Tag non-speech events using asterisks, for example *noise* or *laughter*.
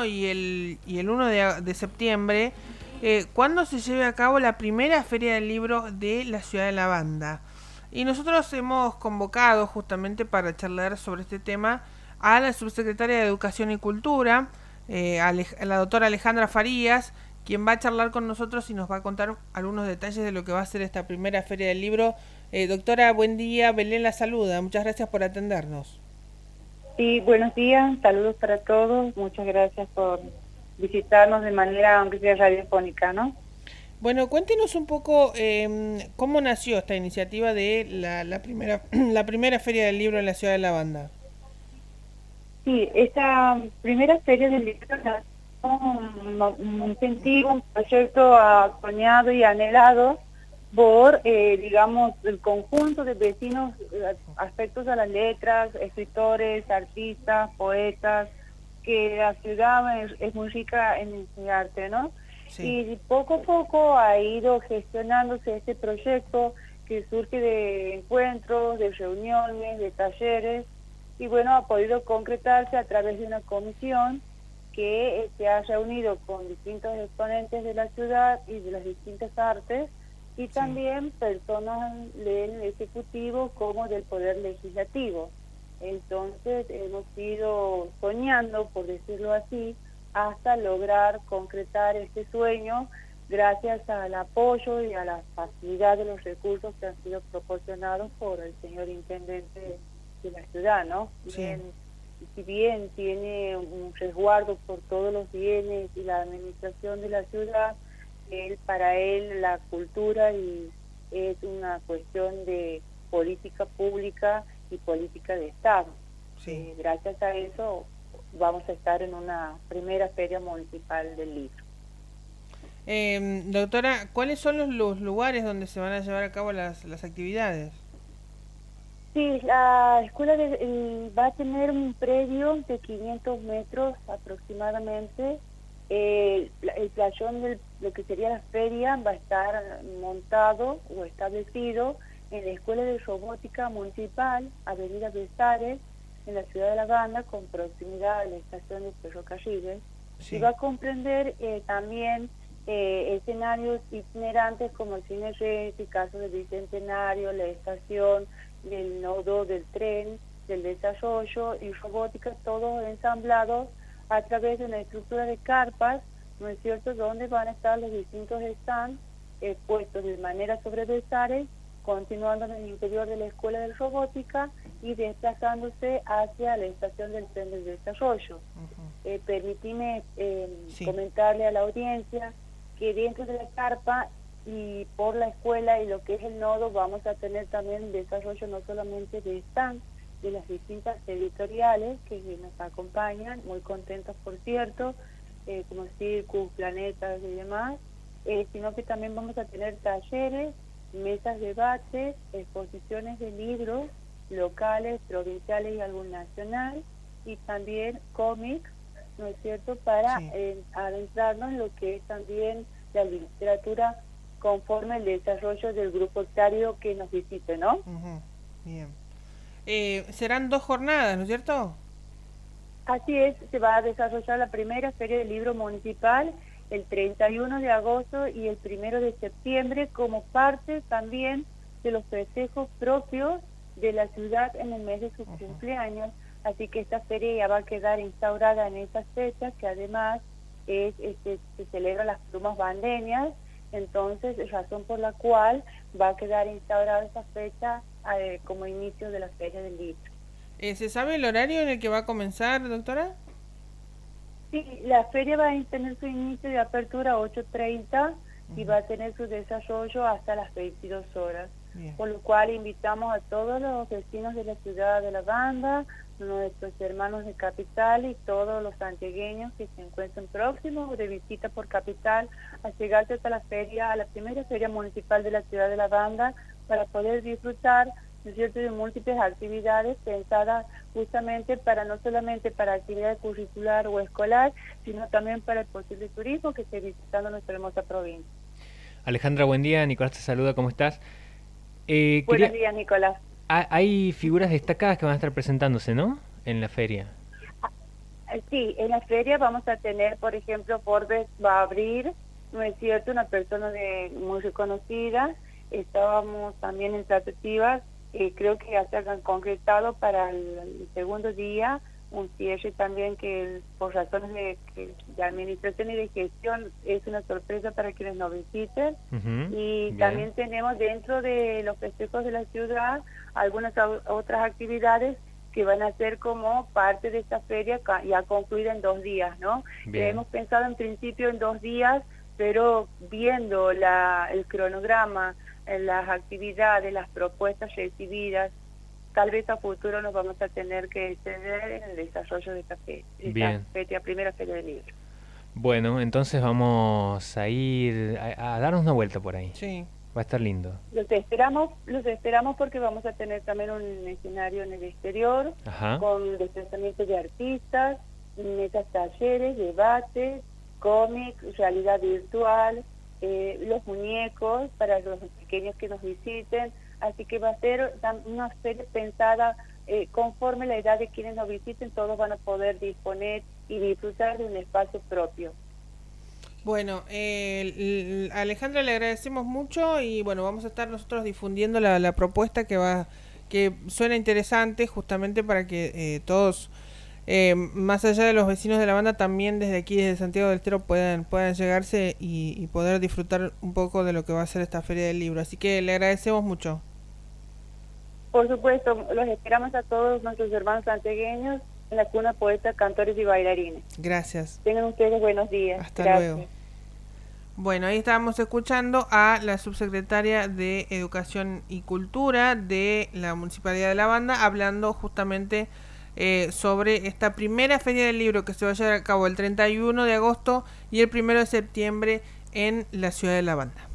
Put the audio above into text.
31 y el, y el 1 de, septiembre, eh, cuando se lleve a cabo la primera feria del libro de la ciudad de la banda. Y nosotros hemos convocado justamente para charlar sobre este tema a la subsecretaria de Educación y Cultura, eh, a la doctora Alejandra Farías, quien va a charlar con nosotros y nos va a contar algunos detalles de lo que va a ser esta primera feria del libro. Eh, doctora, buen día, Belén la saluda, muchas gracias por atendernos. Sí, buenos días, saludos para todos, muchas gracias por visitarnos de manera, aunque sea radiofónica, ¿no? Bueno, cuéntenos un poco em, cómo nació esta iniciativa de la, la, primera, *clears throat* la primera feria del libro en la ciudad de La Banda. Sí, esta primera feria del libro un, incentivo, un proyecto soñado y anhelado por, eh, digamos, el conjunto de vecinos eh, aspectos a las letras, escritores, artistas, poetas, que la ciudad es, muy rica en arte, ¿no? Y poco a poco ha ido gestionándose este proyecto que surge de encuentros, de reuniones, de talleres, y bueno, ha podido concretarse a través de una comisión que se ha reunido con distintos exponentes de la ciudad y de las distintas artes y también personas del Ejecutivo como del Poder Legislativo. Entonces hemos ido soñando, por decirlo así, hasta lograr concretar este sueño gracias al apoyo y a la facilidad de los recursos que han sido proporcionados por el señor Intendente de la ciudad, ¿no? si bien tiene un resguardo por todos los bienes y la administración de la ciudad, él para él la cultura y es una cuestión de política pública y política de Estado. Eh, gracias a eso vamos a estar en una primera feria municipal del libro. Eh, doctora, ¿cuáles son los, los, lugares donde se van a llevar a cabo las, las actividades? Sí, la escuela va a tener un predio de 500 metros aproximadamente. Eh, el playón de lo que sería la feria va a estar montado o establecido en la Escuela de Robótica Municipal, Avenida Besares, en la ciudad de La Banda, con proximidad a la estación de ferrocarriles. Y va a comprender eh, también eh, escenarios itinerantes como el Cine Reyes, caso del Bicentenario, la estación, del nodo del tren, del desarrollo y robótica, todos ensamblados a través de una estructura de carpas, ¿no es cierto?, donde van a estar los distintos stands eh, puestos de manera sobreversales, continuando en el interior de la escuela de robótica y desplazándose hacia la estación del tren del desarrollo. Eh, permitime eh, comentarle a la audiencia que dentro de la carpa y por la escuela y lo que es el nodo vamos a tener también desarrollo no solamente de stand, de las distintas editoriales que nos acompañan, muy contentos por cierto, eh, como Circus, Planetas y demás, eh, sino que también vamos a tener talleres, mesas de debate, exposiciones de libros locales, provinciales y algún nacional, y también cómics, ¿no es cierto?, para eh, adentrarnos en lo que es también la literatura conforme el desarrollo del grupo octario que nos visite, ¿no? Bien. Eh, serán dos jornadas, ¿no es cierto? Así es, se va a desarrollar la primera Feria del Libro Municipal el 31 de agosto y el 1 de septiembre como parte también de los festejos propios de la ciudad en el mes de su cumpleaños. Así que esta feria ya va a quedar instaurada en esas fechas, que además es, este, se celebran las plumas bandeñas, entonces, razón por la cual va a quedar instaurada esa fecha eh, como inicio de la Feria del Libro. Eh, ¿Se sabe el horario en el que va a comenzar, doctora? Sí, la feria va a tener su inicio de apertura a 8.30 y va a tener su desarrollo hasta las 22 horas. Por lo cual invitamos a todos los vecinos de la ciudad de La Banda, nuestros hermanos de Capital y todos los santiagueños que se encuentren próximos de visita por Capital a llegarse hasta la feria, a la primera feria municipal de la ciudad de La Banda para poder disfrutar de múltiples actividades pensadas justamente para no solamente para actividad curricular o escolar, sino también para el posible turismo que esté visitando nuestra hermosa provincia. Alejandra, buen día. Nicolás te saluda, ¿cómo estás? Eh, Buenos días, Nicolás. Hay figuras destacadas que van a estar presentándose, ¿no? En la feria. Sí, en la feria vamos a tener, por ejemplo, Forbes va a abrir, no es cierto, una persona de muy reconocida. Estábamos también en tratativas, eh, creo que ya se han concretado para el, segundo día un cierre también que por razones de, administración y de gestión es una sorpresa para quienes nos visiten. y también tenemos dentro de los festejos de la ciudad algunas otras actividades que van a ser como parte de esta feria ya concluida en dos días, ¿no? hemos pensado en principio en dos días, pero viendo la, el cronograma, las actividades, las propuestas recibidas, tal vez a futuro nos vamos a tener que exceder en el desarrollo de esta, feria, primera feria del libro. Bueno, entonces vamos a ir a, a darnos una vuelta por ahí. Sí. Va a estar lindo. Los esperamos, los esperamos porque vamos a tener también un escenario en el exterior con desplazamiento de artistas, mesas talleres, debates, cómics, realidad virtual, eh, los muñecos para los pequeños que nos visiten. Así que va a ser una serie pensada eh, conforme la edad de quienes nos visiten, todos van a poder disponer y disfrutar de un espacio propio. Bueno, eh, Alejandra le agradecemos mucho y bueno, vamos a estar nosotros difundiendo la, propuesta que va, que suena interesante justamente para que eh, todos, eh, más allá de los vecinos de la banda, también desde aquí, desde Santiago del Estero, puedan, puedan llegarse y, y poder disfrutar un poco de lo que va a ser esta feria del libro. Así que le agradecemos mucho. Por supuesto, los esperamos a todos nuestros hermanos santiagueños en la cuna poeta, cantores y bailarines. Gracias. Tengan ustedes buenos días. Hasta luego. Bueno, ahí estábamos escuchando a la subsecretaria de Educación y Cultura de la Municipalidad de La Banda hablando justamente eh, sobre esta primera feria del libro que se va a llevar a cabo el 31 de agosto y el 1 de septiembre en la ciudad de La Banda.